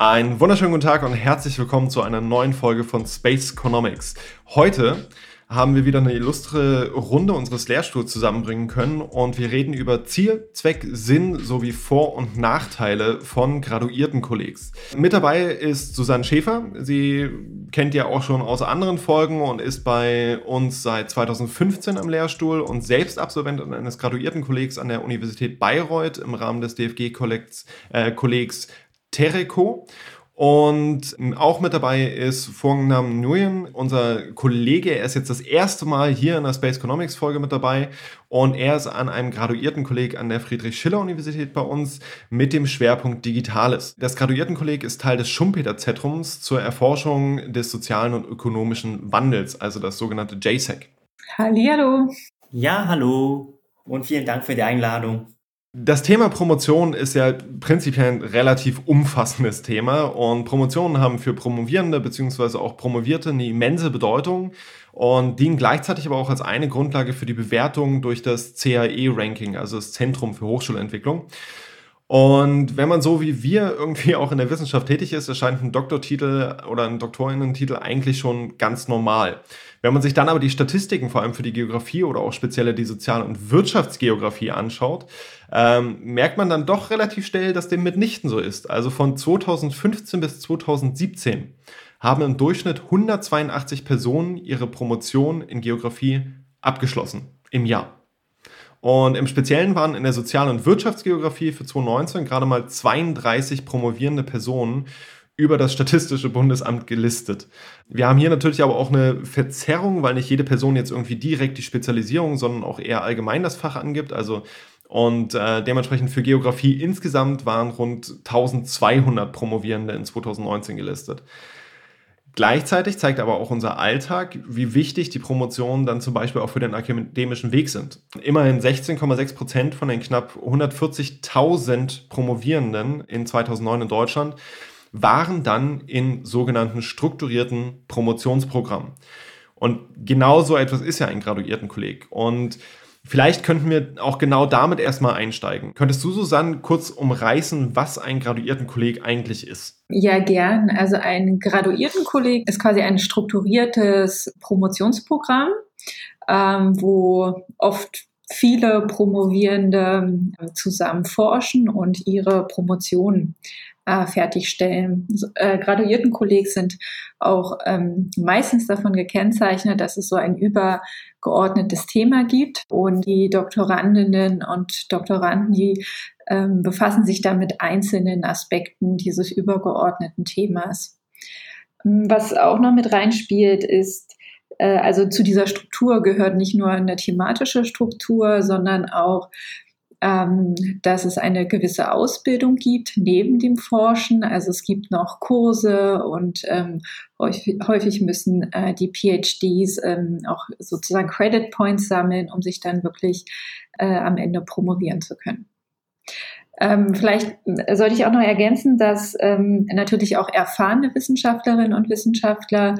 Einen wunderschönen guten Tag und herzlich willkommen zu einer neuen Folge von Space Economics. Heute haben wir wieder eine illustre Runde unseres Lehrstuhls zusammenbringen können und wir reden über Ziel, Zweck, Sinn sowie Vor- und Nachteile von graduierten Kollegs. Mit dabei ist Susanne Schäfer. Sie kennt ihr auch schon aus anderen Folgen und ist bei uns seit 2015 am Lehrstuhl und selbst Absolventin eines graduierten Kollegs an der Universität Bayreuth im Rahmen des DFG-Kollegs äh, Tereco. Und auch mit dabei ist Vornam Nguyen, unser Kollege. Er ist jetzt das erste Mal hier in der Space Economics Folge mit dabei. Und er ist an einem Graduiertenkolleg an der Friedrich-Schiller-Universität bei uns mit dem Schwerpunkt Digitales. Das Graduiertenkolleg ist Teil des Schumpeter-Zentrums zur Erforschung des sozialen und ökonomischen Wandels, also das sogenannte JSEC. Hallihallo. Ja, hallo. Und vielen Dank für die Einladung. Das Thema Promotion ist ja prinzipiell ein relativ umfassendes Thema und Promotionen haben für Promovierende bzw. auch Promovierte eine immense Bedeutung und dienen gleichzeitig aber auch als eine Grundlage für die Bewertung durch das CAE-Ranking, also das Zentrum für Hochschulentwicklung. Und wenn man so wie wir irgendwie auch in der Wissenschaft tätig ist, erscheint ein Doktortitel oder ein Doktorinnentitel eigentlich schon ganz normal. Wenn man sich dann aber die Statistiken vor allem für die Geografie oder auch speziell die Sozial- und Wirtschaftsgeografie anschaut, ähm, merkt man dann doch relativ schnell, dass dem mitnichten so ist. Also von 2015 bis 2017 haben im Durchschnitt 182 Personen ihre Promotion in Geografie abgeschlossen im Jahr. Und im Speziellen waren in der Sozial- und Wirtschaftsgeografie für 2019 gerade mal 32 promovierende Personen über das Statistische Bundesamt gelistet. Wir haben hier natürlich aber auch eine Verzerrung, weil nicht jede Person jetzt irgendwie direkt die Spezialisierung, sondern auch eher allgemein das Fach angibt. Also und äh, dementsprechend für Geografie insgesamt waren rund 1200 Promovierende in 2019 gelistet. Gleichzeitig zeigt aber auch unser Alltag, wie wichtig die Promotionen dann zum Beispiel auch für den akademischen Weg sind. Immerhin 16,6 Prozent von den knapp 140.000 Promovierenden in 2009 in Deutschland waren dann in sogenannten strukturierten Promotionsprogrammen. Und genau so etwas ist ja ein Graduiertenkolleg. Und vielleicht könnten wir auch genau damit erstmal einsteigen. Könntest du, Susanne, kurz umreißen, was ein Graduiertenkolleg eigentlich ist? Ja, gern. Also ein Graduiertenkolleg ist quasi ein strukturiertes Promotionsprogramm, ähm, wo oft viele Promovierende zusammen forschen und ihre Promotion äh, fertigstellen. Äh, Graduiertenkolleg sind auch ähm, meistens davon gekennzeichnet, dass es so ein übergeordnetes Thema gibt und die Doktorandinnen und Doktoranden, die ähm, befassen sich dann mit einzelnen Aspekten dieses übergeordneten Themas. Was auch noch mit reinspielt, ist, äh, also zu dieser Struktur gehört nicht nur eine thematische Struktur, sondern auch ähm, dass es eine gewisse Ausbildung gibt neben dem Forschen. Also es gibt noch Kurse und ähm, häufig, häufig, müssen äh, die PhDs ähm, auch sozusagen Credit Points sammeln, um sich dann wirklich äh, am Ende promovieren zu können. Ähm, vielleicht sollte ich auch noch ergänzen, dass ähm, natürlich auch erfahrene Wissenschaftlerinnen und Wissenschaftler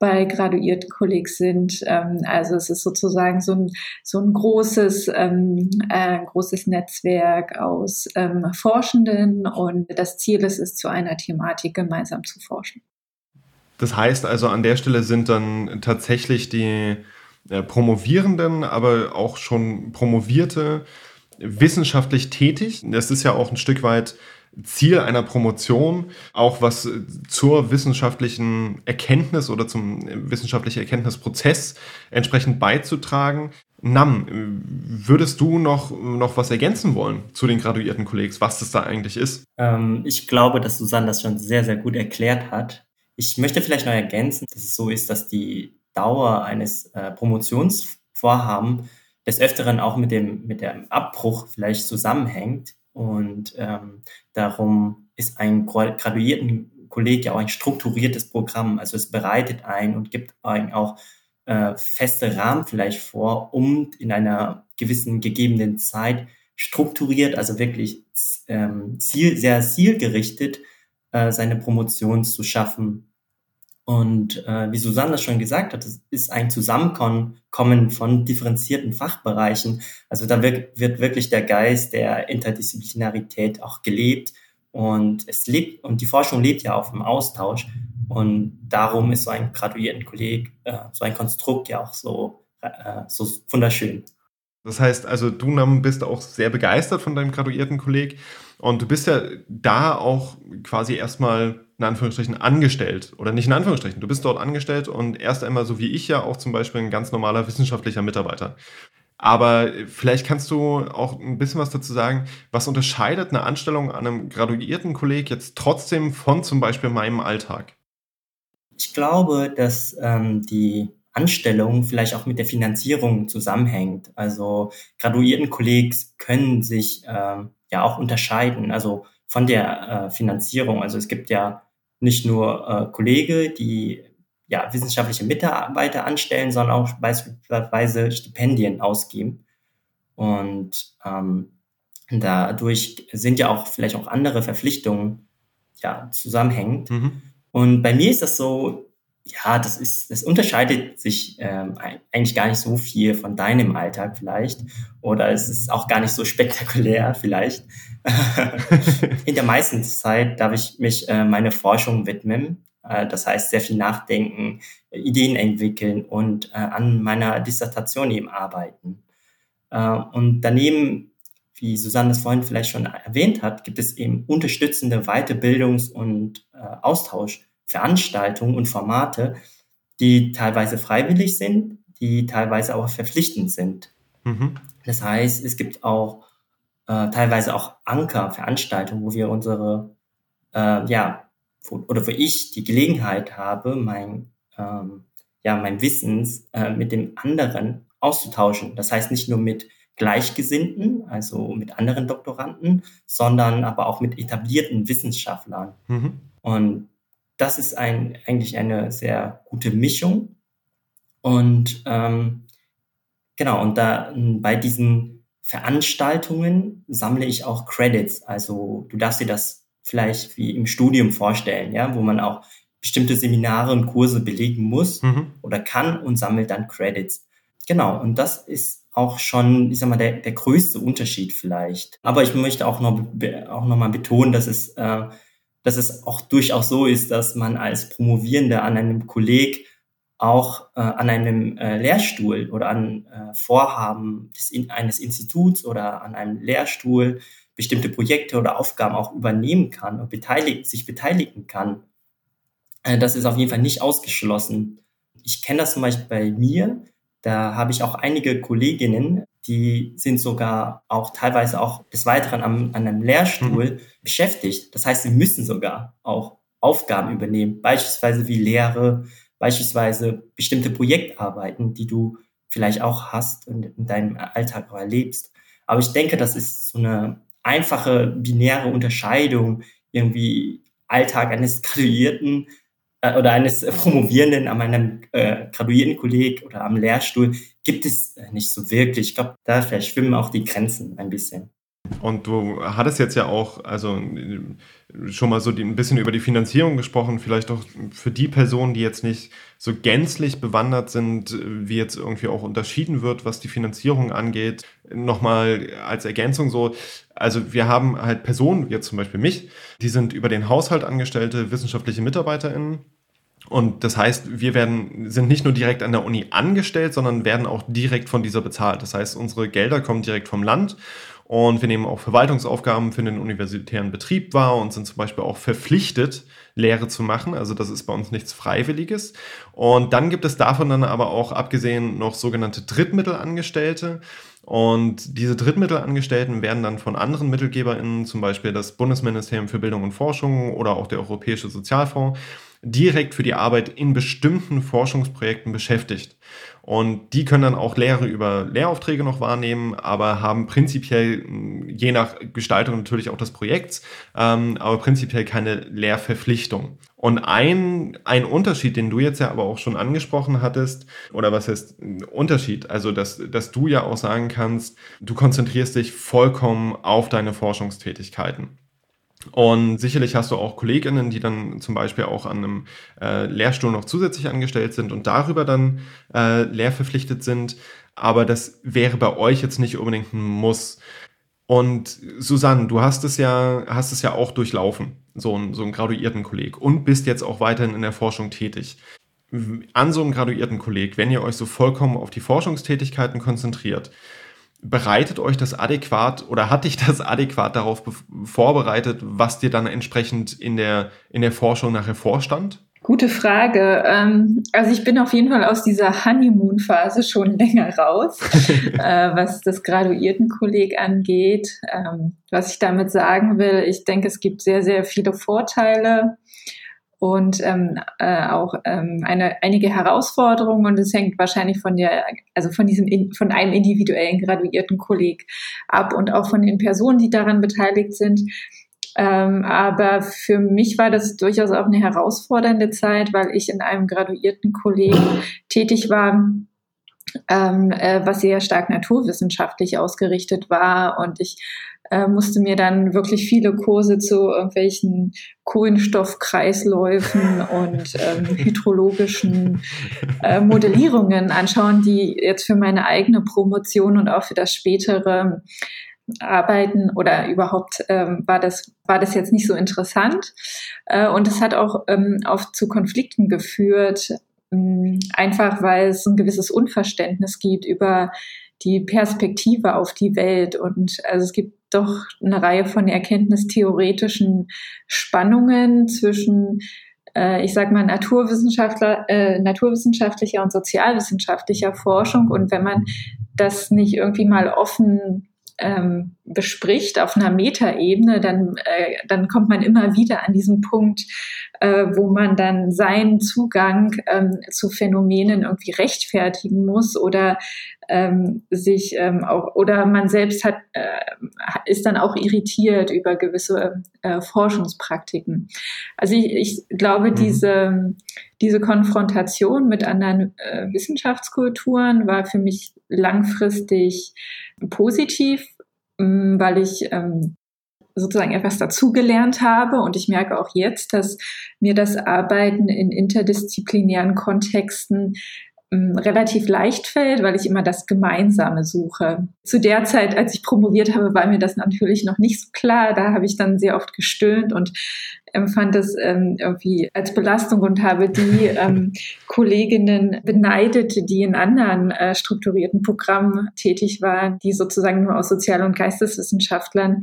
bei graduierten Kollegs sind. Ähm, also es ist sozusagen so ein, so ein großes, ähm, äh, großes Netzwerk aus ähm, Forschenden und das Ziel ist es, zu einer Thematik gemeinsam zu forschen. Das heißt also, an der Stelle sind dann tatsächlich die äh, Promovierenden, aber auch schon Promovierte wissenschaftlich tätig. Das ist ja auch ein Stück weit Ziel einer Promotion, auch was zur wissenschaftlichen Erkenntnis oder zum wissenschaftlichen Erkenntnisprozess entsprechend beizutragen. Nam, würdest du noch, noch was ergänzen wollen zu den graduierten Kollegen, was das da eigentlich ist? Ähm, ich glaube, dass Susanne das schon sehr, sehr gut erklärt hat. Ich möchte vielleicht noch ergänzen, dass es so ist, dass die Dauer eines äh, Promotionsvorhabens des Öfteren auch mit dem, mit dem Abbruch vielleicht zusammenhängt. Und ähm, darum ist ein Graduiertenkolleg ja auch ein strukturiertes Programm. Also es bereitet ein und gibt ein auch äh, feste Rahmen vielleicht vor, um in einer gewissen gegebenen Zeit strukturiert, also wirklich ähm, ziel, sehr zielgerichtet äh, seine Promotion zu schaffen. Und äh, wie Susanne schon gesagt hat, es ist ein Zusammenkommen von differenzierten Fachbereichen. Also da wird, wird wirklich der Geist der Interdisziplinarität auch gelebt Und es lebt, und die Forschung lebt ja auf dem Austausch. Und darum ist so ein Graduiertenkolleg, äh, so ein Konstrukt ja auch so, äh, so wunderschön. Das heißt also, du bist auch sehr begeistert von deinem Graduiertenkolleg und du bist ja da auch quasi erstmal in Anführungsstrichen angestellt oder nicht in Anführungsstrichen, du bist dort angestellt und erst einmal so wie ich ja auch zum Beispiel ein ganz normaler wissenschaftlicher Mitarbeiter. Aber vielleicht kannst du auch ein bisschen was dazu sagen, was unterscheidet eine Anstellung an einem Graduiertenkolleg jetzt trotzdem von zum Beispiel meinem Alltag? Ich glaube, dass ähm, die Anstellung vielleicht auch mit der Finanzierung zusammenhängt. Also Graduiertenkollegs können sich äh, ja auch unterscheiden, also von der äh, Finanzierung. Also es gibt ja nicht nur äh, Kollege, die ja wissenschaftliche Mitarbeiter anstellen, sondern auch beispielsweise Stipendien ausgeben. Und ähm, dadurch sind ja auch vielleicht auch andere Verpflichtungen ja zusammenhängend. Mhm. Und bei mir ist das so, ja, das ist, das unterscheidet sich ähm, eigentlich gar nicht so viel von deinem Alltag vielleicht. Oder es ist auch gar nicht so spektakulär vielleicht. In der meisten Zeit darf ich mich äh, meine Forschung widmen. Äh, das heißt, sehr viel nachdenken, Ideen entwickeln und äh, an meiner Dissertation eben arbeiten. Äh, und daneben, wie Susanne es vorhin vielleicht schon erwähnt hat, gibt es eben unterstützende Weiterbildungs- und äh, Austausch Veranstaltungen und Formate, die teilweise freiwillig sind, die teilweise auch verpflichtend sind. Mhm. Das heißt, es gibt auch äh, teilweise auch Ankerveranstaltungen, wo wir unsere, äh, ja, wo, oder wo ich die Gelegenheit habe, mein, ähm, ja, mein Wissens äh, mit dem anderen auszutauschen. Das heißt nicht nur mit Gleichgesinnten, also mit anderen Doktoranden, sondern aber auch mit etablierten Wissenschaftlern. Mhm. Und das ist ein, eigentlich eine sehr gute Mischung. Und ähm, genau, und da bei diesen Veranstaltungen sammle ich auch Credits. Also du darfst dir das vielleicht wie im Studium vorstellen, ja, wo man auch bestimmte Seminare und Kurse belegen muss mhm. oder kann und sammelt dann Credits. Genau, und das ist auch schon, ich sag mal, der, der größte Unterschied vielleicht. Aber ich möchte auch noch, auch noch mal betonen, dass es äh, dass es auch durchaus so ist, dass man als Promovierender an einem Kolleg auch äh, an einem äh, Lehrstuhl oder an äh, Vorhaben des, in, eines Instituts oder an einem Lehrstuhl bestimmte Projekte oder Aufgaben auch übernehmen kann und beteiligt, sich beteiligen kann. Äh, das ist auf jeden Fall nicht ausgeschlossen. Ich kenne das zum Beispiel bei mir. Da habe ich auch einige Kolleginnen, die sind sogar auch teilweise auch des Weiteren am, an einem Lehrstuhl mhm. beschäftigt. Das heißt, sie müssen sogar auch Aufgaben übernehmen, beispielsweise wie Lehre, beispielsweise bestimmte Projektarbeiten, die du vielleicht auch hast und in deinem Alltag auch erlebst. Aber ich denke, das ist so eine einfache binäre Unterscheidung, irgendwie Alltag eines Graduierten äh, oder eines Promovierenden an meinem äh, Graduiertenkolleg oder am Lehrstuhl gibt es äh, nicht so wirklich. Ich glaube, da verschwimmen auch die Grenzen ein bisschen. Und du hattest jetzt ja auch, also schon mal so die, ein bisschen über die Finanzierung gesprochen, vielleicht auch für die Personen, die jetzt nicht so gänzlich bewandert sind, wie jetzt irgendwie auch unterschieden wird, was die Finanzierung angeht. Nochmal als Ergänzung so, also wir haben halt Personen, jetzt zum Beispiel mich, die sind über den Haushalt angestellte wissenschaftliche MitarbeiterInnen und das heißt, wir werden, sind nicht nur direkt an der Uni angestellt, sondern werden auch direkt von dieser bezahlt. Das heißt, unsere Gelder kommen direkt vom Land und wir nehmen auch Verwaltungsaufgaben für den universitären Betrieb wahr und sind zum Beispiel auch verpflichtet, Lehre zu machen. Also das ist bei uns nichts Freiwilliges. Und dann gibt es davon dann aber auch abgesehen noch sogenannte Drittmittelangestellte. Und diese Drittmittelangestellten werden dann von anderen MittelgeberInnen, zum Beispiel das Bundesministerium für Bildung und Forschung oder auch der Europäische Sozialfonds, direkt für die Arbeit in bestimmten Forschungsprojekten beschäftigt. Und die können dann auch Lehre über Lehraufträge noch wahrnehmen, aber haben prinzipiell, je nach Gestaltung natürlich auch des Projekts, ähm, aber prinzipiell keine Lehrverpflichtung. Und ein, ein Unterschied, den du jetzt ja aber auch schon angesprochen hattest, oder was heißt Unterschied? Also, dass, dass du ja auch sagen kannst, du konzentrierst dich vollkommen auf deine Forschungstätigkeiten. Und sicherlich hast du auch Kolleginnen, die dann zum Beispiel auch an einem äh, Lehrstuhl noch zusätzlich angestellt sind und darüber dann äh, lehrverpflichtet sind. Aber das wäre bei euch jetzt nicht unbedingt ein Muss. Und Susanne, du hast es ja, hast es ja auch durchlaufen, so ein, so einen graduierten Kolleg und bist jetzt auch weiterhin in der Forschung tätig. An so einem graduierten Kolleg, wenn ihr euch so vollkommen auf die Forschungstätigkeiten konzentriert, bereitet euch das adäquat oder hat dich das adäquat darauf vorbereitet, was dir dann entsprechend in der, in der Forschung nachher vorstand? Gute Frage. Ähm, also ich bin auf jeden Fall aus dieser Honeymoon-Phase schon länger raus, äh, was das Graduiertenkolleg angeht. Ähm, was ich damit sagen will, ich denke, es gibt sehr, sehr viele Vorteile und ähm, äh, auch ähm, eine, einige Herausforderungen und es hängt wahrscheinlich von der, also von diesem, von einem individuellen graduierten Kolleg ab und auch von den Personen, die daran beteiligt sind. Ähm, aber für mich war das durchaus auch eine herausfordernde Zeit, weil ich in einem graduierten Kolleg tätig war, ähm, äh, was sehr stark naturwissenschaftlich ausgerichtet war. Und ich äh, musste mir dann wirklich viele Kurse zu irgendwelchen Kohlenstoffkreisläufen und ähm, hydrologischen äh, Modellierungen anschauen, die jetzt für meine eigene Promotion und auch für das spätere arbeiten oder überhaupt ähm, war das war das jetzt nicht so interessant äh, und es hat auch ähm, oft zu Konflikten geführt einfach weil es ein gewisses Unverständnis gibt über die Perspektive auf die Welt und also es gibt doch eine Reihe von erkenntnistheoretischen Spannungen zwischen äh, ich sage mal, Naturwissenschaftler, äh, naturwissenschaftlicher und sozialwissenschaftlicher Forschung. Und wenn man das nicht irgendwie mal offen ähm, bespricht auf einer Metaebene, dann, äh, dann kommt man immer wieder an diesen Punkt, äh, wo man dann seinen Zugang ähm, zu Phänomenen irgendwie rechtfertigen muss oder ähm, sich ähm, auch oder man selbst hat äh, ist dann auch irritiert über gewisse äh, Forschungspraktiken. Also ich, ich glaube, mhm. diese diese Konfrontation mit anderen äh, Wissenschaftskulturen war für mich langfristig positiv, mm, weil ich ähm, sozusagen etwas dazugelernt habe. Und ich merke auch jetzt, dass mir das Arbeiten in interdisziplinären Kontexten relativ leicht fällt, weil ich immer das Gemeinsame suche. Zu der Zeit, als ich promoviert habe, war mir das natürlich noch nicht so klar. Da habe ich dann sehr oft gestöhnt und empfand es ähm, irgendwie als Belastung und habe die ähm, Kolleginnen beneidet, die in anderen äh, strukturierten Programmen tätig waren, die sozusagen nur aus Sozial- und Geisteswissenschaftlern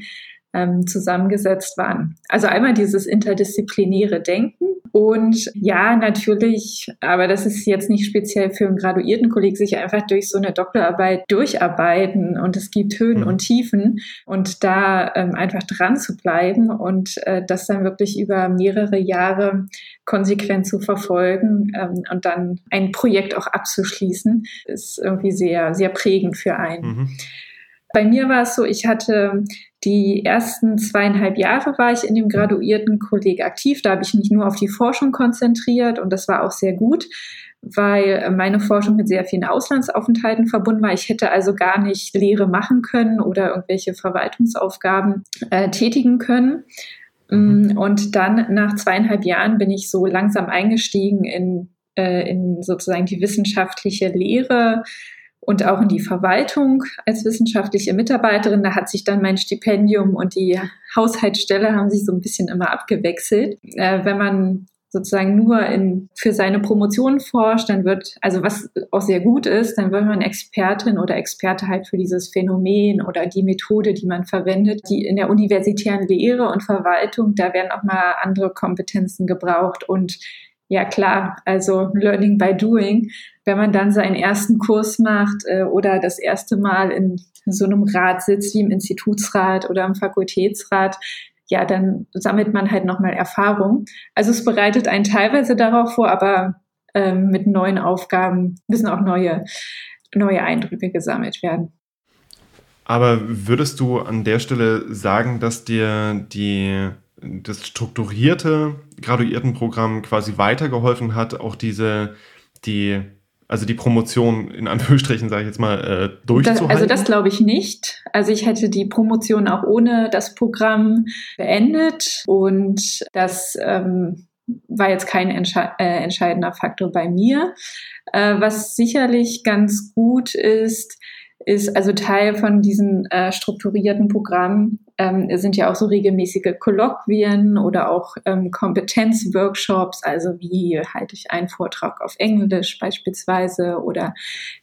ähm, zusammengesetzt waren. Also einmal dieses interdisziplinäre Denken und ja, natürlich, aber das ist jetzt nicht speziell für einen Graduiertenkolleg, sich einfach durch so eine Doktorarbeit durcharbeiten und es gibt Höhen mhm. und Tiefen und da ähm, einfach dran zu bleiben und äh, das dann wirklich über mehrere Jahre konsequent zu verfolgen ähm, und dann ein Projekt auch abzuschließen, ist irgendwie sehr, sehr prägend für einen. Mhm. Bei mir war es so, ich hatte die ersten zweieinhalb Jahre war ich in dem Graduiertenkolleg aktiv. Da habe ich mich nur auf die Forschung konzentriert und das war auch sehr gut, weil meine Forschung mit sehr vielen Auslandsaufenthalten verbunden war. Ich hätte also gar nicht Lehre machen können oder irgendwelche Verwaltungsaufgaben äh, tätigen können. Mm, und dann nach zweieinhalb Jahren bin ich so langsam eingestiegen in, äh, in sozusagen die wissenschaftliche Lehre, und auch in die Verwaltung als wissenschaftliche Mitarbeiterin. Da hat sich dann mein Stipendium und die Haushaltsstelle haben sich so ein bisschen immer abgewechselt. Äh, wenn man sozusagen nur in, für seine Promotion forscht, dann wird, also was auch sehr gut ist, dann wird man Expertin oder Experte halt für dieses Phänomen oder die Methode, die man verwendet. Die in der universitären Lehre und Verwaltung, da werden auch mal andere Kompetenzen gebraucht und ja klar, also Learning by Doing. Wenn man dann seinen ersten Kurs macht äh, oder das erste Mal in so einem Rat sitzt wie im Institutsrat oder im Fakultätsrat, ja, dann sammelt man halt nochmal Erfahrung. Also es bereitet einen teilweise darauf vor, aber ähm, mit neuen Aufgaben müssen auch neue, neue Eindrücke gesammelt werden. Aber würdest du an der Stelle sagen, dass dir die das strukturierte Graduiertenprogramm quasi weitergeholfen hat, auch diese, die, also die Promotion in Anführungsstrichen, sage ich jetzt mal, äh, durchzuhalten? also das glaube ich nicht. Also ich hätte die Promotion auch ohne das Programm beendet und das ähm, war jetzt kein entsche äh, entscheidender Faktor bei mir. Äh, was sicherlich ganz gut ist, ist also Teil von diesen äh, strukturierten Programmen ähm, sind ja auch so regelmäßige Kolloquien oder auch ähm, Kompetenzworkshops, also wie halte ich einen Vortrag auf Englisch beispielsweise oder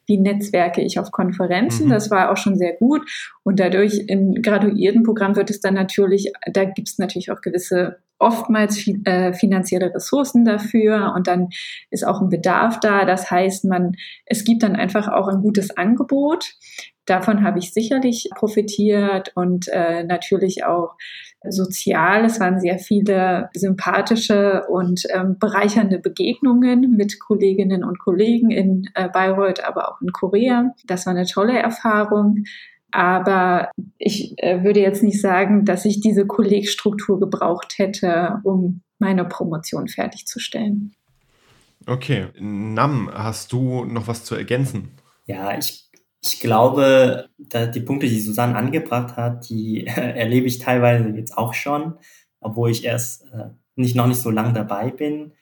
wie netzwerke ich auf Konferenzen. Mhm. Das war auch schon sehr gut. Und dadurch im graduierten Programm wird es dann natürlich, da gibt es natürlich auch gewisse oftmals fi äh, finanzielle Ressourcen dafür und dann ist auch ein Bedarf da. Das heißt, man, es gibt dann einfach auch ein gutes Angebot. Davon habe ich sicherlich profitiert und äh, natürlich auch sozial. Es waren sehr viele sympathische und ähm, bereichernde Begegnungen mit Kolleginnen und Kollegen in äh, Bayreuth, aber auch in Korea. Das war eine tolle Erfahrung. Aber ich äh, würde jetzt nicht sagen, dass ich diese Kollegstruktur gebraucht hätte, um meine Promotion fertigzustellen. Okay. Nam, hast du noch was zu ergänzen? Ja, ich, ich glaube, die Punkte, die Susanne angebracht hat, die erlebe ich teilweise jetzt auch schon, obwohl ich erst äh, nicht, noch nicht so lange dabei bin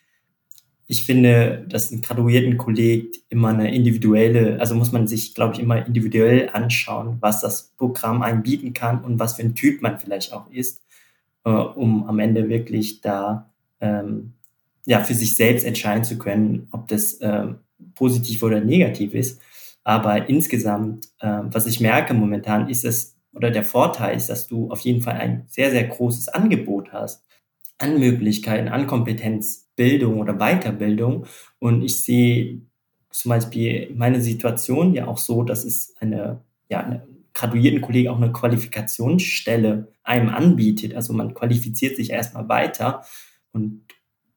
ich finde, dass ein graduierten Kolleg immer eine individuelle, also muss man sich, glaube ich, immer individuell anschauen, was das Programm einem bieten kann und was für ein Typ man vielleicht auch ist, äh, um am Ende wirklich da ähm, ja für sich selbst entscheiden zu können, ob das ähm, positiv oder negativ ist. Aber insgesamt, äh, was ich merke momentan, ist es, oder der Vorteil ist, dass du auf jeden Fall ein sehr, sehr großes Angebot hast an Möglichkeiten, an Kompetenzbildung oder Weiterbildung. Und ich sehe zum Beispiel meine Situation ja auch so, dass es eine, ja, eine graduierten Kollege auch eine Qualifikationsstelle einem anbietet. Also man qualifiziert sich erstmal weiter und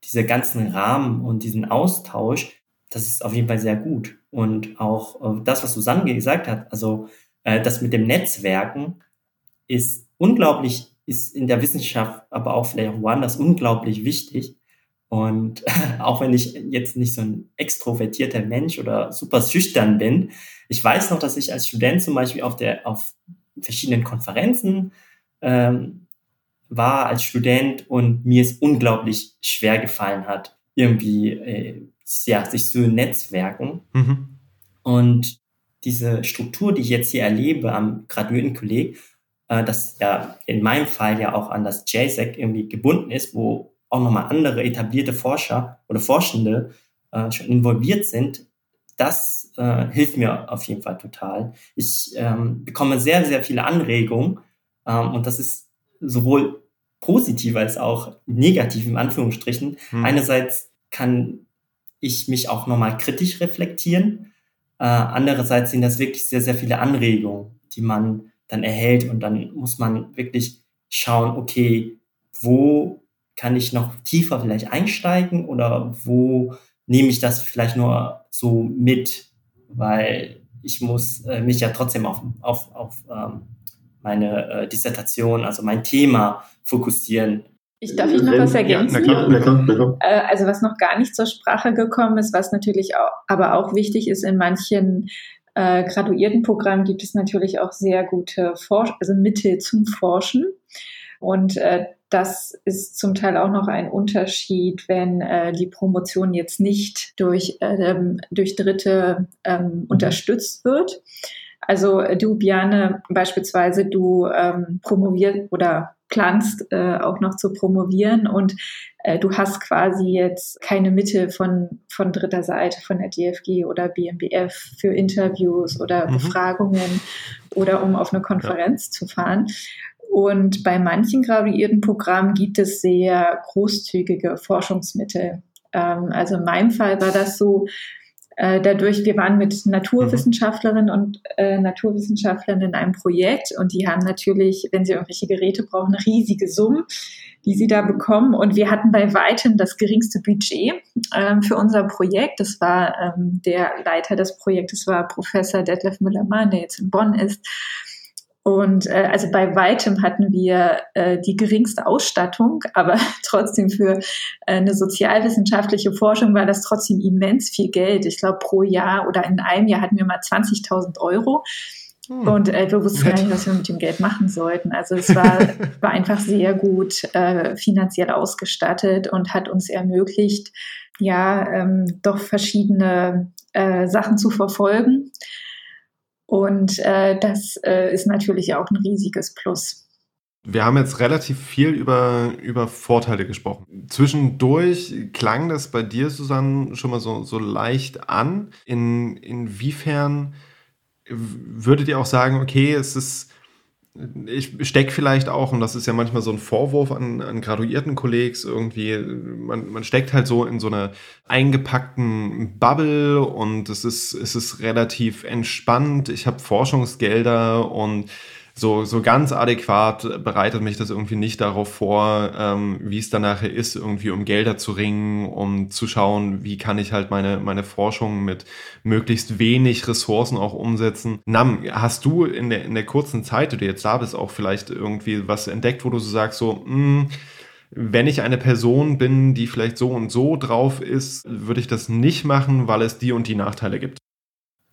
diese ganzen Rahmen und diesen Austausch, das ist auf jeden Fall sehr gut. Und auch äh, das, was Susanne gesagt hat, also äh, das mit dem Netzwerken ist unglaublich ist in der Wissenschaft, aber auch vielleicht auch woanders unglaublich wichtig. Und auch wenn ich jetzt nicht so ein extrovertierter Mensch oder super schüchtern bin, ich weiß noch, dass ich als Student zum Beispiel auf der auf verschiedenen Konferenzen ähm, war als Student und mir es unglaublich schwer gefallen hat, irgendwie äh, ja, sich zu netzwerken. Mhm. Und diese Struktur, die ich jetzt hier erlebe am Graduiertenkolleg, äh, das ja in meinem Fall ja auch an das JSEC irgendwie gebunden ist, wo auch nochmal andere etablierte Forscher oder Forschende äh, schon involviert sind, das äh, hilft mir auf jeden Fall total. Ich ähm, bekomme sehr, sehr viele Anregungen ähm, und das ist sowohl positiv als auch negativ im Anführungsstrichen. Hm. Einerseits kann ich mich auch nochmal kritisch reflektieren. Äh, andererseits sind das wirklich sehr, sehr viele Anregungen, die man dann erhält. Und dann muss man wirklich schauen, okay, wo kann ich noch tiefer vielleicht einsteigen oder wo nehme ich das vielleicht nur so mit, weil ich muss äh, mich ja trotzdem auf, auf, auf ähm, meine äh, Dissertation, also mein Thema fokussieren. Ich darf ich noch was ergänzen? Ja, na klar, na klar, äh, also was noch gar nicht zur Sprache gekommen ist, was natürlich auch, aber auch wichtig ist in manchen äh, Graduiertenprogramm gibt es natürlich auch sehr gute Forsch also Mittel zum Forschen. Und äh, das ist zum Teil auch noch ein Unterschied, wenn äh, die Promotion jetzt nicht durch, ähm, durch Dritte ähm, unterstützt wird. Also du, Biane, beispielsweise, du ähm, promovierst oder planst äh, auch noch zu promovieren und äh, du hast quasi jetzt keine Mittel von, von dritter Seite, von der DFG oder BMBF für Interviews oder mhm. Befragungen oder um auf eine Konferenz ja. zu fahren. Und bei manchen graduierten Programmen gibt es sehr großzügige Forschungsmittel. Ähm, also in meinem Fall war das so, äh, dadurch, wir waren mit Naturwissenschaftlerinnen und äh, Naturwissenschaftlern in einem Projekt und die haben natürlich, wenn sie irgendwelche Geräte brauchen, riesige Summen, die sie da bekommen. Und wir hatten bei weitem das geringste Budget ähm, für unser Projekt. Das war ähm, der Leiter des Projektes war Professor Detlef Müller-Mahn, der jetzt in Bonn ist. Und äh, also bei weitem hatten wir äh, die geringste Ausstattung, aber trotzdem für äh, eine sozialwissenschaftliche Forschung war das trotzdem immens viel Geld. Ich glaube, pro Jahr oder in einem Jahr hatten wir mal 20.000 Euro. Hm. Und äh, wir wussten gar nicht, was wir mit dem Geld machen sollten. Also es war, war einfach sehr gut äh, finanziell ausgestattet und hat uns ermöglicht, ja, ähm, doch verschiedene äh, Sachen zu verfolgen. Und äh, das äh, ist natürlich auch ein riesiges Plus. Wir haben jetzt relativ viel über, über Vorteile gesprochen. Zwischendurch klang das bei dir, Susanne, schon mal so, so leicht an. In, inwiefern würdet ihr auch sagen, okay, es ist, ich stecke vielleicht auch, und das ist ja manchmal so ein Vorwurf an, an graduierten Kollegs, irgendwie, man, man steckt halt so in so einer eingepackten Bubble und es ist, es ist relativ entspannt. Ich habe Forschungsgelder und so, so ganz adäquat bereitet mich das irgendwie nicht darauf vor, ähm, wie es dann nachher ist, irgendwie um Gelder zu ringen, um zu schauen, wie kann ich halt meine, meine Forschung mit möglichst wenig Ressourcen auch umsetzen. Nam, hast du in der, in der kurzen Zeit, die du jetzt da bist, auch vielleicht irgendwie was entdeckt, wo du so sagst, so, mh, hm, wenn ich eine Person bin, die vielleicht so und so drauf ist, würde ich das nicht machen, weil es die und die Nachteile gibt.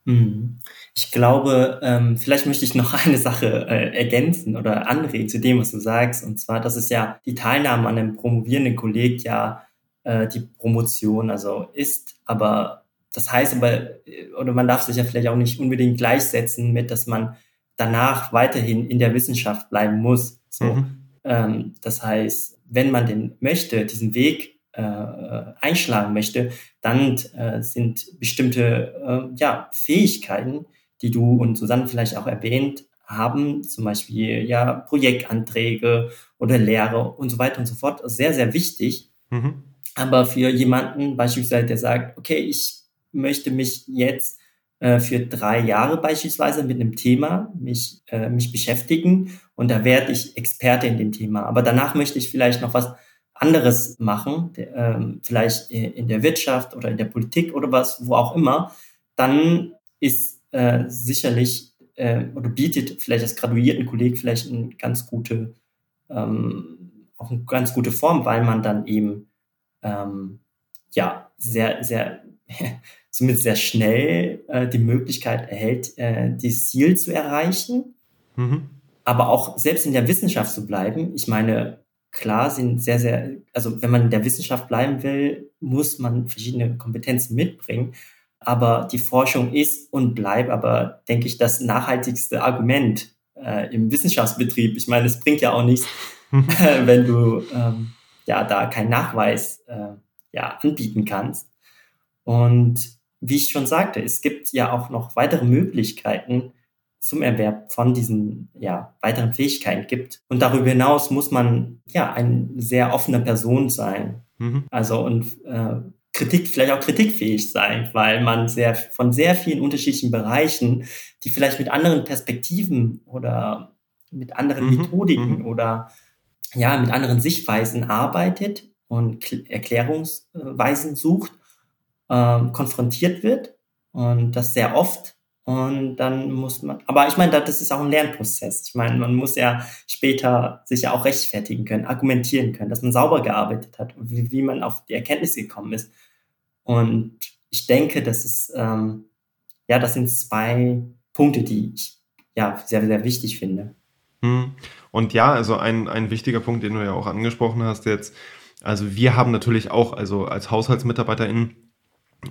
Mhm. Ich glaube, ähm, vielleicht möchte ich noch eine Sache äh, ergänzen oder anregen zu dem, was du sagst. Und zwar, das ist ja die Teilnahme an einem promovierenden Kolleg ja äh, die Promotion, also ist, aber das heißt aber, äh, oder man darf sich ja vielleicht auch nicht unbedingt gleichsetzen mit, dass man danach weiterhin in der Wissenschaft bleiben muss. So, mhm. ähm, das heißt, wenn man den möchte, diesen Weg einschlagen möchte, dann äh, sind bestimmte äh, ja, Fähigkeiten, die du und Susanne vielleicht auch erwähnt haben, zum Beispiel ja Projektanträge oder Lehre und so weiter und so fort, sehr, sehr wichtig. Mhm. Aber für jemanden beispielsweise, der sagt, okay, ich möchte mich jetzt äh, für drei Jahre beispielsweise mit einem Thema mich, äh, mich beschäftigen und da werde ich Experte in dem Thema. Aber danach möchte ich vielleicht noch was anderes machen, ähm, vielleicht in der Wirtschaft oder in der Politik oder was, wo auch immer, dann ist äh, sicherlich äh, oder bietet vielleicht das Graduiertenkolleg vielleicht eine ganz gute, ähm, auch eine ganz gute Form, weil man dann eben ähm, ja sehr, sehr, zumindest sehr schnell äh, die Möglichkeit erhält, äh, das Ziel zu erreichen. Mhm. Aber auch selbst in der Wissenschaft zu bleiben. Ich meine, klar sind sehr, sehr, also wenn man in der Wissenschaft bleiben will, muss man verschiedene Kompetenzen mitbringen. Aber die Forschung ist und bleibt aber, denke ich, das nachhaltigste Argument äh, im Wissenschaftsbetrieb. Ich meine, es bringt ja auch nichts, wenn du ähm, ja da keinen Nachweis äh, ja, anbieten kannst. Und wie ich schon sagte, es gibt ja auch noch weitere Möglichkeiten, zum Erwerb von diesen ja, weiteren Fähigkeiten gibt. Und darüber hinaus muss man ja eine sehr offene Person sein. Mhm. Also und äh, Kritik, vielleicht auch kritikfähig sein, weil man sehr von sehr vielen unterschiedlichen Bereichen, die vielleicht mit anderen Perspektiven oder mit anderen mhm. Methodiken mhm. oder ja, mit anderen Sichtweisen arbeitet und Erklärungsweisen sucht, äh, konfrontiert wird und das sehr oft und dann muss man, aber ich meine, das ist auch ein Lernprozess. Ich meine, man muss ja später sich ja auch rechtfertigen können, argumentieren können, dass man sauber gearbeitet hat wie, wie man auf die Erkenntnis gekommen ist. Und ich denke, das ist, ähm, ja, das sind zwei Punkte, die ich ja sehr, sehr wichtig finde. Hm. Und ja, also ein, ein wichtiger Punkt, den du ja auch angesprochen hast jetzt, also wir haben natürlich auch, also als HaushaltsmitarbeiterInnen,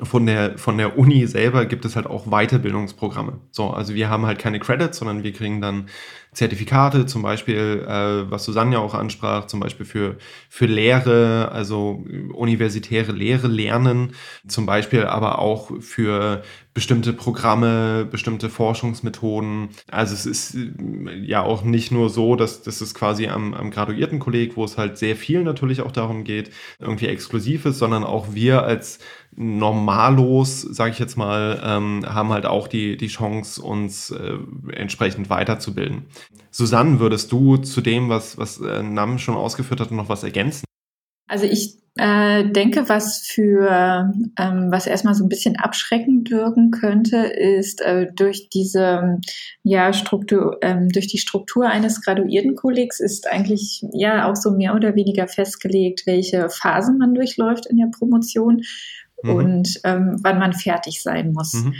von der, von der Uni selber gibt es halt auch Weiterbildungsprogramme. So, also wir haben halt keine Credits, sondern wir kriegen dann Zertifikate, zum Beispiel, äh, was Susanne ja auch ansprach, zum Beispiel für, für Lehre, also universitäre Lehre lernen, zum Beispiel aber auch für bestimmte Programme, bestimmte Forschungsmethoden. Also es ist äh, ja auch nicht nur so, dass, dass es quasi am, am Graduiertenkolleg, wo es halt sehr viel natürlich auch darum geht, irgendwie exklusiv ist, sondern auch wir als Normalos, sage ich jetzt mal, ähm, haben halt auch die, die Chance, uns äh, entsprechend weiterzubilden. Susanne, würdest du zu dem, was, was äh, Nam schon ausgeführt hat, noch was ergänzen? Also ich äh, denke, was für ähm, was erstmal so ein bisschen abschreckend wirken könnte, ist äh, durch diese ja Struktur, ähm, durch die Struktur eines Graduiertenkollegs ist eigentlich ja auch so mehr oder weniger festgelegt, welche Phasen man durchläuft in der Promotion mhm. und ähm, wann man fertig sein muss. Mhm.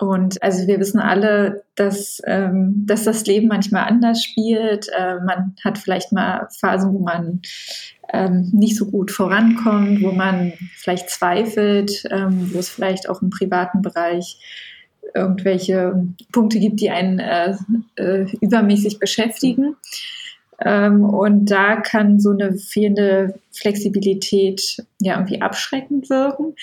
Und also wir wissen alle, dass, ähm, dass das Leben manchmal anders spielt. Äh, man hat vielleicht mal Phasen, wo man ähm, nicht so gut vorankommt, wo man vielleicht zweifelt, ähm, wo es vielleicht auch im privaten Bereich irgendwelche Punkte gibt, die einen äh, äh, übermäßig beschäftigen. Ähm, und da kann so eine fehlende Flexibilität ja irgendwie abschreckend wirken.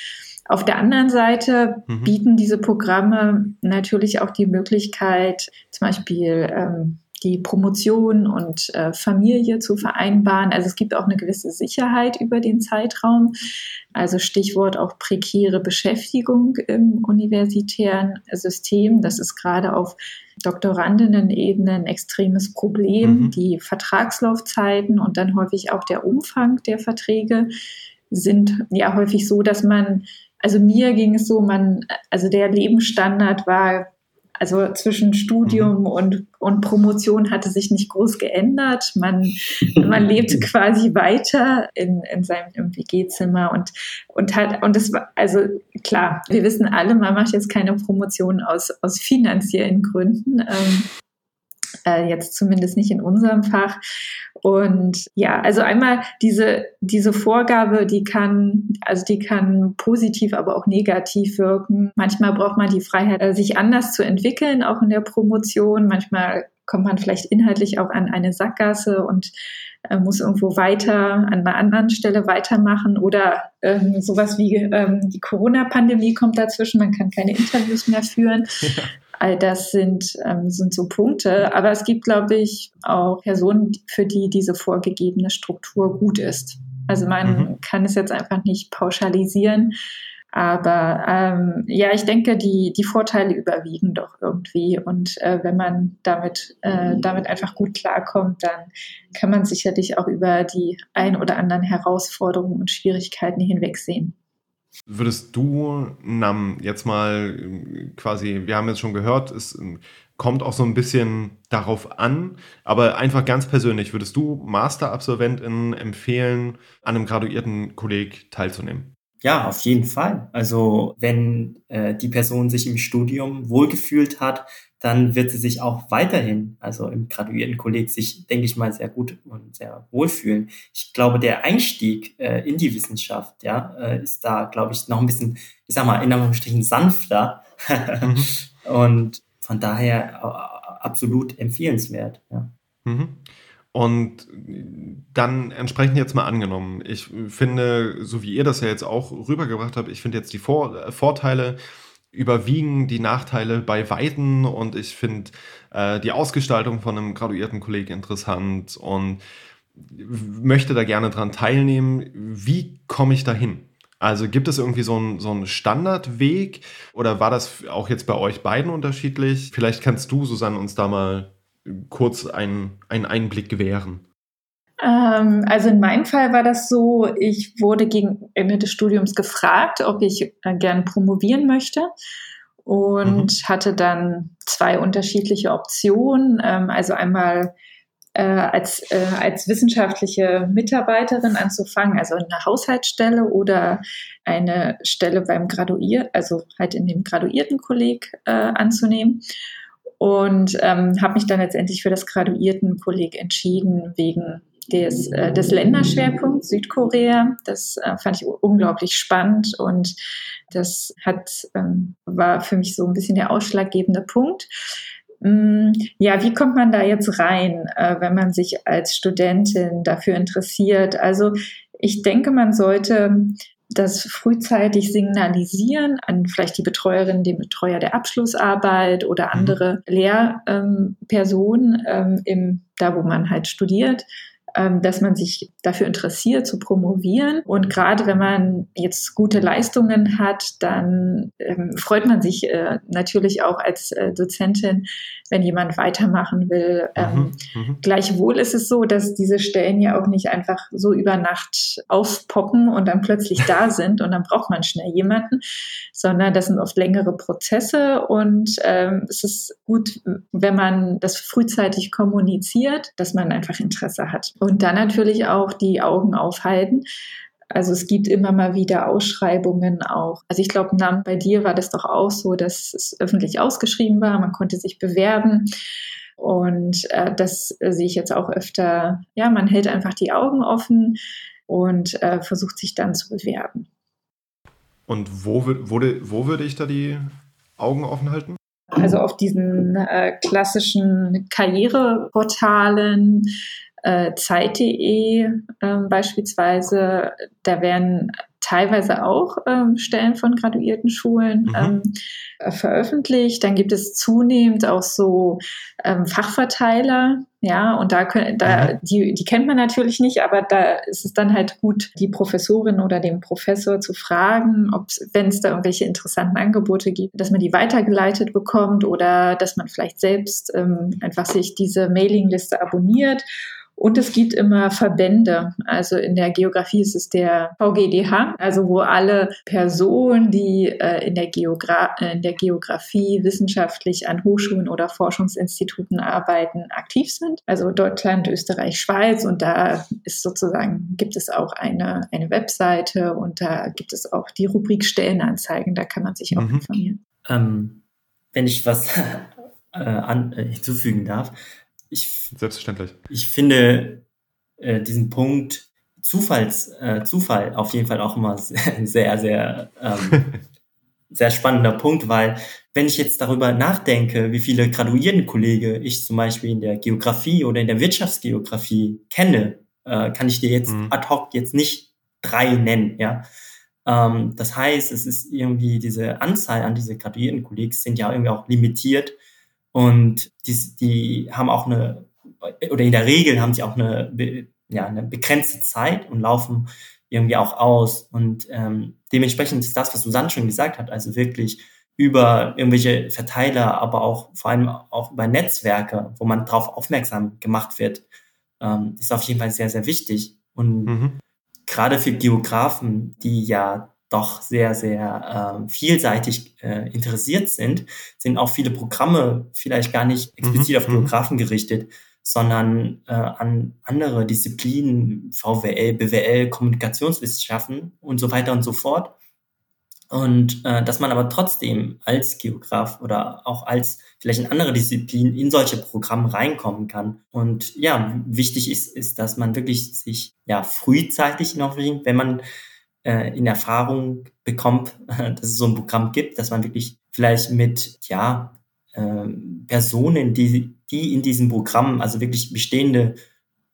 Auf der anderen Seite mhm. bieten diese Programme natürlich auch die Möglichkeit, zum Beispiel ähm, die Promotion und äh, Familie zu vereinbaren. Also es gibt auch eine gewisse Sicherheit über den Zeitraum. Also Stichwort auch prekäre Beschäftigung im universitären System. Das ist gerade auf Doktorandinnen-Ebene ein extremes Problem. Mhm. Die Vertragslaufzeiten und dann häufig auch der Umfang der Verträge sind ja häufig so, dass man, also mir ging es so, man, also der Lebensstandard war also zwischen Studium mhm. und, und Promotion hatte sich nicht groß geändert. Man, man lebte quasi weiter in, in seinem WG-Zimmer und, und hat, und das war, also klar, wir wissen alle, man macht jetzt keine Promotion aus, aus finanziellen Gründen. Ähm, äh, jetzt zumindest nicht in unserem Fach. Und ja, also einmal diese, diese Vorgabe, die kann, also die kann positiv, aber auch negativ wirken. Manchmal braucht man die Freiheit, äh, sich anders zu entwickeln, auch in der Promotion. Manchmal kommt man vielleicht inhaltlich auch an eine Sackgasse und äh, muss irgendwo weiter an einer anderen Stelle weitermachen oder ähm, sowas wie ähm, die Corona-Pandemie kommt dazwischen, man kann keine Interviews mehr führen. Ja. All das sind, ähm, sind so Punkte. Aber es gibt, glaube ich, auch Personen, für die diese vorgegebene Struktur gut ist. Also man mhm. kann es jetzt einfach nicht pauschalisieren. Aber ähm, ja, ich denke, die, die Vorteile überwiegen doch irgendwie. Und äh, wenn man damit, äh, damit einfach gut klarkommt, dann kann man sicherlich auch über die ein oder anderen Herausforderungen und Schwierigkeiten hinwegsehen. Würdest du Nam jetzt mal ähm, quasi, wir haben jetzt schon gehört, es ähm, kommt auch so ein bisschen darauf an, aber einfach ganz persönlich, würdest du Masterabsolventinnen empfehlen, an einem graduierten Kolleg teilzunehmen? Ja, auf jeden Fall. Also wenn äh, die Person sich im Studium wohlgefühlt hat, dann wird sie sich auch weiterhin, also im graduierten Kolleg, sich, denke ich mal, sehr gut und sehr wohlfühlen. Ich glaube, der Einstieg äh, in die Wissenschaft, ja, äh, ist da, glaube ich, noch ein bisschen, ich sag mal, in Anführungsstrichen sanfter. mhm. Und von daher äh, absolut empfehlenswert, ja. Mhm. Und dann entsprechend jetzt mal angenommen. Ich finde, so wie ihr das ja jetzt auch rübergebracht habt, ich finde jetzt die Vor Vorteile überwiegen die Nachteile bei Weitem und ich finde äh, die Ausgestaltung von einem graduierten Kollegen interessant und möchte da gerne dran teilnehmen. Wie komme ich da hin? Also gibt es irgendwie so einen, so einen Standardweg oder war das auch jetzt bei euch beiden unterschiedlich? Vielleicht kannst du, Susanne, uns da mal kurz einen, einen Einblick gewähren. Ähm, also in meinem Fall war das so, ich wurde gegen Ende des Studiums gefragt, ob ich äh, gern promovieren möchte und mhm. hatte dann zwei unterschiedliche Optionen. Ähm, also einmal äh, als, äh, als wissenschaftliche Mitarbeiterin anzufangen, also eine Haushaltsstelle oder eine Stelle beim Graduier, also halt in dem Graduiertenkolleg äh, anzunehmen und ähm, habe mich dann letztendlich für das Graduiertenkolleg entschieden wegen des, äh, des Länderschwerpunkts Südkorea. Das äh, fand ich unglaublich spannend und das hat, ähm, war für mich so ein bisschen der ausschlaggebende Punkt. Mm, ja, wie kommt man da jetzt rein, äh, wenn man sich als Studentin dafür interessiert? Also ich denke, man sollte das frühzeitig signalisieren an vielleicht die Betreuerin, den Betreuer der Abschlussarbeit oder mhm. andere. Lehrpersonen ähm, im, da, wo man halt studiert, dass man sich dafür interessiert zu promovieren. Und gerade wenn man jetzt gute Leistungen hat, dann ähm, freut man sich äh, natürlich auch als äh, Dozentin, wenn jemand weitermachen will. Ähm, mhm, mhm, gleichwohl ist es so, dass diese Stellen ja auch nicht einfach so über Nacht aufpoppen und dann plötzlich da sind und dann braucht man schnell jemanden, sondern das sind oft längere Prozesse und ähm, es ist gut, wenn man das frühzeitig kommuniziert, dass man einfach Interesse hat. Und dann natürlich auch die Augen aufhalten. Also es gibt immer mal wieder Ausschreibungen auch. Also ich glaube, bei dir war das doch auch so, dass es öffentlich ausgeschrieben war, man konnte sich bewerben. Und äh, das sehe ich jetzt auch öfter. Ja, man hält einfach die Augen offen und äh, versucht sich dann zu bewerben. Und wo, wo, wo würde ich da die Augen offen halten? Also auf diesen äh, klassischen Karriereportalen, äh, Zeit.de äh, beispielsweise, da werden teilweise auch ähm, Stellen von graduierten Schulen mhm. ähm, äh, veröffentlicht. Dann gibt es zunehmend auch so ähm, Fachverteiler, ja, und da können, da, mhm. die, die kennt man natürlich nicht, aber da ist es dann halt gut, die Professorin oder den Professor zu fragen, ob wenn es da irgendwelche interessanten Angebote gibt, dass man die weitergeleitet bekommt oder dass man vielleicht selbst ähm, einfach sich diese Mailingliste abonniert und es gibt immer Verbände. Also in der Geografie ist es der VGDH, also wo alle Personen, die äh, in, der Geogra in der Geografie wissenschaftlich an Hochschulen oder Forschungsinstituten arbeiten, aktiv sind. Also Deutschland, Österreich, Schweiz. Und da ist sozusagen, gibt es auch eine, eine Webseite und da gibt es auch die Rubrik Stellenanzeigen. Da kann man sich auch mhm. informieren. Ähm, wenn ich was äh, an, äh, hinzufügen darf, ich, Selbstverständlich. Ich finde äh, diesen Punkt Zufalls, äh, Zufall auf jeden Fall auch immer sehr, sehr, ähm, sehr spannender Punkt, weil wenn ich jetzt darüber nachdenke, wie viele Graduiertenkollege ich zum Beispiel in der Geografie oder in der Wirtschaftsgeografie kenne, äh, kann ich dir jetzt mhm. ad hoc jetzt nicht drei nennen, ja. Ähm, das heißt, es ist irgendwie diese Anzahl an diese Graduiertenkollegen sind ja irgendwie auch limitiert und die, die haben auch eine, oder in der Regel haben sie auch eine, ja, eine begrenzte Zeit und laufen irgendwie auch aus. Und ähm, dementsprechend ist das, was Susanne schon gesagt hat, also wirklich über irgendwelche Verteiler, aber auch vor allem auch über Netzwerke, wo man darauf aufmerksam gemacht wird, ähm, ist auf jeden Fall sehr, sehr wichtig. Und mhm. gerade für Geografen, die ja doch sehr, sehr äh, vielseitig äh, interessiert sind, sind auch viele Programme vielleicht gar nicht explizit mhm. auf Geografen mhm. gerichtet, sondern äh, an andere Disziplinen, VWL, BWL, Kommunikationswissenschaften und so weiter und so fort. Und äh, dass man aber trotzdem als Geograf oder auch als vielleicht in andere Disziplinen in solche Programme reinkommen kann. Und ja, wichtig ist, ist, dass man wirklich sich ja frühzeitig noch, wenn man äh, in Erfahrung bekommt, dass es so ein Programm gibt, dass man wirklich vielleicht mit, ja, äh, Personen, die, die in diesem Programm, also wirklich bestehende,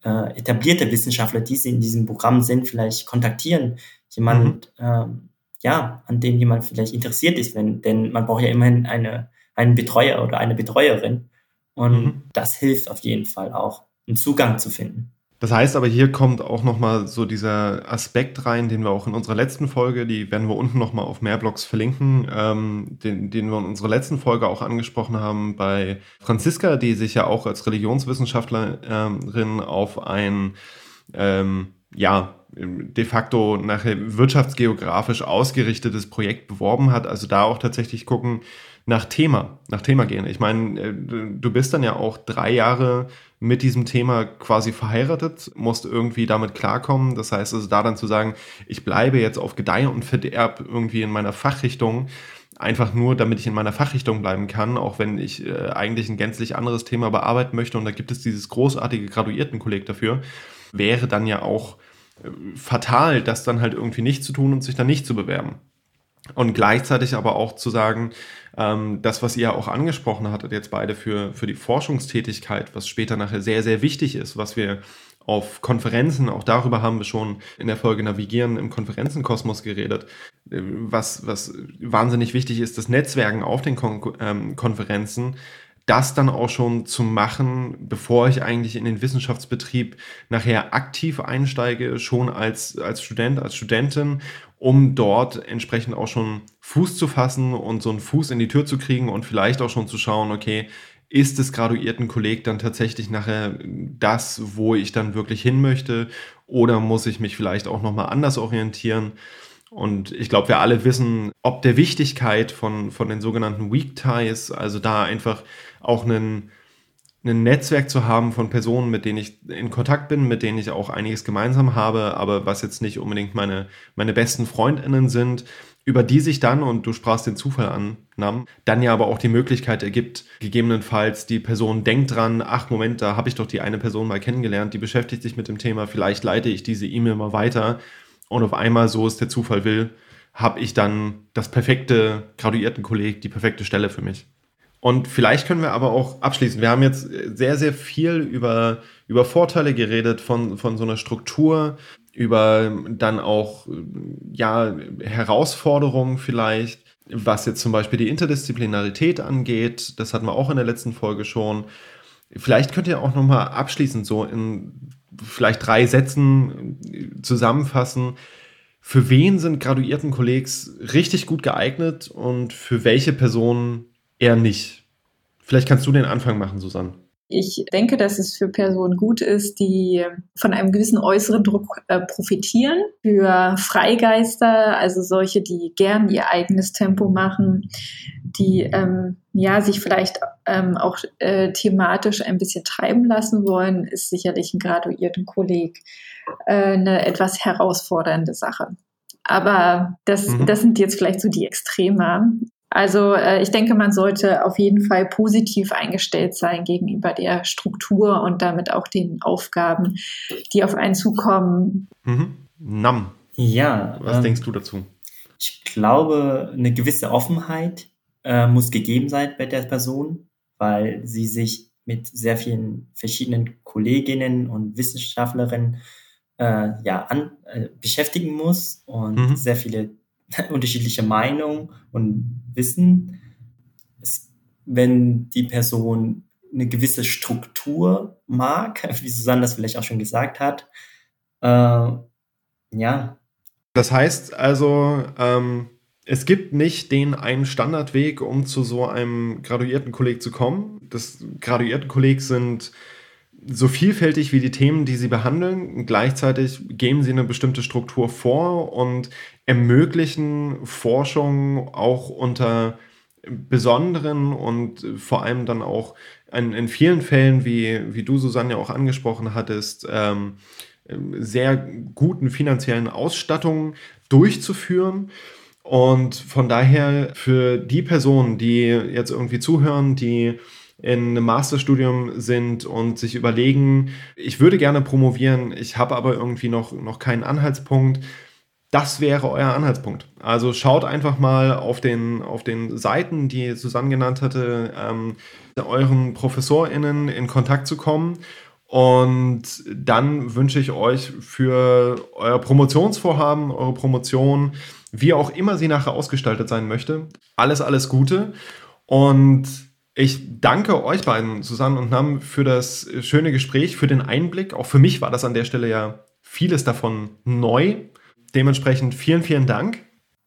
äh, etablierte Wissenschaftler, die in diesem Programm sind, vielleicht kontaktieren. Jemand, mhm. äh, ja, an dem jemand vielleicht interessiert ist, wenn, denn man braucht ja immerhin eine, einen Betreuer oder eine Betreuerin. Und mhm. das hilft auf jeden Fall auch, einen Zugang zu finden. Das heißt aber, hier kommt auch nochmal so dieser Aspekt rein, den wir auch in unserer letzten Folge, die werden wir unten nochmal auf mehr Blogs verlinken, ähm, den, den wir in unserer letzten Folge auch angesprochen haben bei Franziska, die sich ja auch als Religionswissenschaftlerin auf ein, ähm, ja, de facto nachher wirtschaftsgeografisch ausgerichtetes Projekt beworben hat. Also da auch tatsächlich gucken nach Thema, nach Thema gehen. Ich meine, äh, du bist dann ja auch drei Jahre mit diesem Thema quasi verheiratet, musst irgendwie damit klarkommen. Das heißt also da dann zu sagen, ich bleibe jetzt auf Gedeih und Verderb irgendwie in meiner Fachrichtung, einfach nur, damit ich in meiner Fachrichtung bleiben kann, auch wenn ich äh, eigentlich ein gänzlich anderes Thema bearbeiten möchte und da gibt es dieses großartige Graduiertenkolleg dafür, wäre dann ja auch äh, fatal, das dann halt irgendwie nicht zu tun und sich dann nicht zu bewerben. Und gleichzeitig aber auch zu sagen, ähm, das, was ihr auch angesprochen hattet, jetzt beide für, für die Forschungstätigkeit, was später nachher sehr, sehr wichtig ist, was wir auf Konferenzen, auch darüber haben wir schon in der Folge Navigieren im Konferenzenkosmos geredet, äh, was, was wahnsinnig wichtig ist, das Netzwerken auf den Kon ähm, Konferenzen, das dann auch schon zu machen, bevor ich eigentlich in den Wissenschaftsbetrieb nachher aktiv einsteige, schon als, als Student, als Studentin um dort entsprechend auch schon Fuß zu fassen und so einen Fuß in die Tür zu kriegen und vielleicht auch schon zu schauen, okay, ist das Graduiertenkolleg dann tatsächlich nachher das, wo ich dann wirklich hin möchte oder muss ich mich vielleicht auch nochmal anders orientieren? Und ich glaube, wir alle wissen, ob der Wichtigkeit von, von den sogenannten Weak Ties, also da einfach auch einen ein Netzwerk zu haben von Personen, mit denen ich in Kontakt bin, mit denen ich auch einiges gemeinsam habe, aber was jetzt nicht unbedingt meine, meine besten Freundinnen sind, über die sich dann, und du sprachst den Zufall an, Nam, dann ja aber auch die Möglichkeit ergibt, gegebenenfalls die Person denkt dran, ach Moment, da habe ich doch die eine Person mal kennengelernt, die beschäftigt sich mit dem Thema, vielleicht leite ich diese E-Mail mal weiter und auf einmal, so es der Zufall will, habe ich dann das perfekte Graduiertenkolleg, die perfekte Stelle für mich. Und vielleicht können wir aber auch abschließen. Wir haben jetzt sehr, sehr viel über, über Vorteile geredet von, von so einer Struktur, über dann auch ja, Herausforderungen vielleicht, was jetzt zum Beispiel die Interdisziplinarität angeht. Das hatten wir auch in der letzten Folge schon. Vielleicht könnt ihr auch nochmal abschließend so in vielleicht drei Sätzen zusammenfassen, für wen sind graduierten Kollegs richtig gut geeignet und für welche Personen eher nicht? Vielleicht kannst du den Anfang machen, Susanne. Ich denke, dass es für Personen gut ist, die von einem gewissen äußeren Druck äh, profitieren. Für Freigeister, also solche, die gern ihr eigenes Tempo machen, die ähm, ja sich vielleicht ähm, auch äh, thematisch ein bisschen treiben lassen wollen, ist sicherlich ein graduierten Kolleg äh, eine etwas herausfordernde Sache. Aber das, mhm. das sind jetzt vielleicht so die Extreme. Also äh, ich denke, man sollte auf jeden Fall positiv eingestellt sein gegenüber der Struktur und damit auch den Aufgaben, die auf einen zukommen. Mhm. Nam. Ja. Was ähm, denkst du dazu? Ich glaube, eine gewisse Offenheit äh, muss gegeben sein bei der Person, weil sie sich mit sehr vielen verschiedenen Kolleginnen und Wissenschaftlerinnen äh, ja, an, äh, beschäftigen muss und mhm. sehr viele unterschiedliche Meinungen und Wissen. Es, wenn die Person eine gewisse Struktur mag, wie Susanne das vielleicht auch schon gesagt hat, äh, ja. Das heißt also, ähm, es gibt nicht den einen Standardweg, um zu so einem graduierten Kolleg zu kommen. Das graduierten Kolleg sind so vielfältig wie die Themen, die sie behandeln. Gleichzeitig geben sie eine bestimmte Struktur vor und ermöglichen Forschung auch unter besonderen und vor allem dann auch in, in vielen Fällen, wie, wie du, Susanne, auch angesprochen hattest, ähm, sehr guten finanziellen Ausstattungen durchzuführen. Und von daher für die Personen, die jetzt irgendwie zuhören, die in einem Masterstudium sind und sich überlegen, ich würde gerne promovieren, ich habe aber irgendwie noch, noch keinen Anhaltspunkt. Das wäre euer Anhaltspunkt. Also schaut einfach mal auf den, auf den Seiten, die Susanne genannt hatte, ähm, euren ProfessorInnen in Kontakt zu kommen. Und dann wünsche ich euch für euer Promotionsvorhaben, eure Promotion, wie auch immer sie nachher ausgestaltet sein möchte, alles, alles Gute. Und ich danke euch beiden, Susanne und Nam, für das schöne Gespräch, für den Einblick. Auch für mich war das an der Stelle ja vieles davon neu. Dementsprechend vielen, vielen Dank.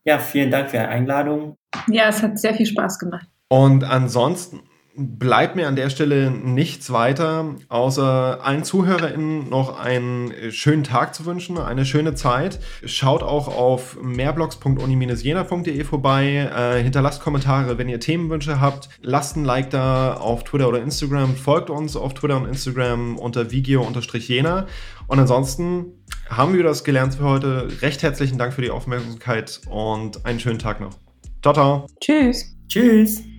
Ja, vielen Dank für die Einladung. Ja, es hat sehr viel Spaß gemacht. Und ansonsten bleibt mir an der Stelle nichts weiter, außer allen ZuhörerInnen noch einen schönen Tag zu wünschen, eine schöne Zeit. Schaut auch auf mehrblogs.uni-jena.de vorbei, äh, hinterlasst Kommentare, wenn ihr Themenwünsche habt, lasst ein Like da auf Twitter oder Instagram, folgt uns auf Twitter und Instagram unter vigio-jena und ansonsten haben wir das gelernt für heute. Recht herzlichen Dank für die Aufmerksamkeit und einen schönen Tag noch. Ciao, ciao. Tschüss. Tschüss.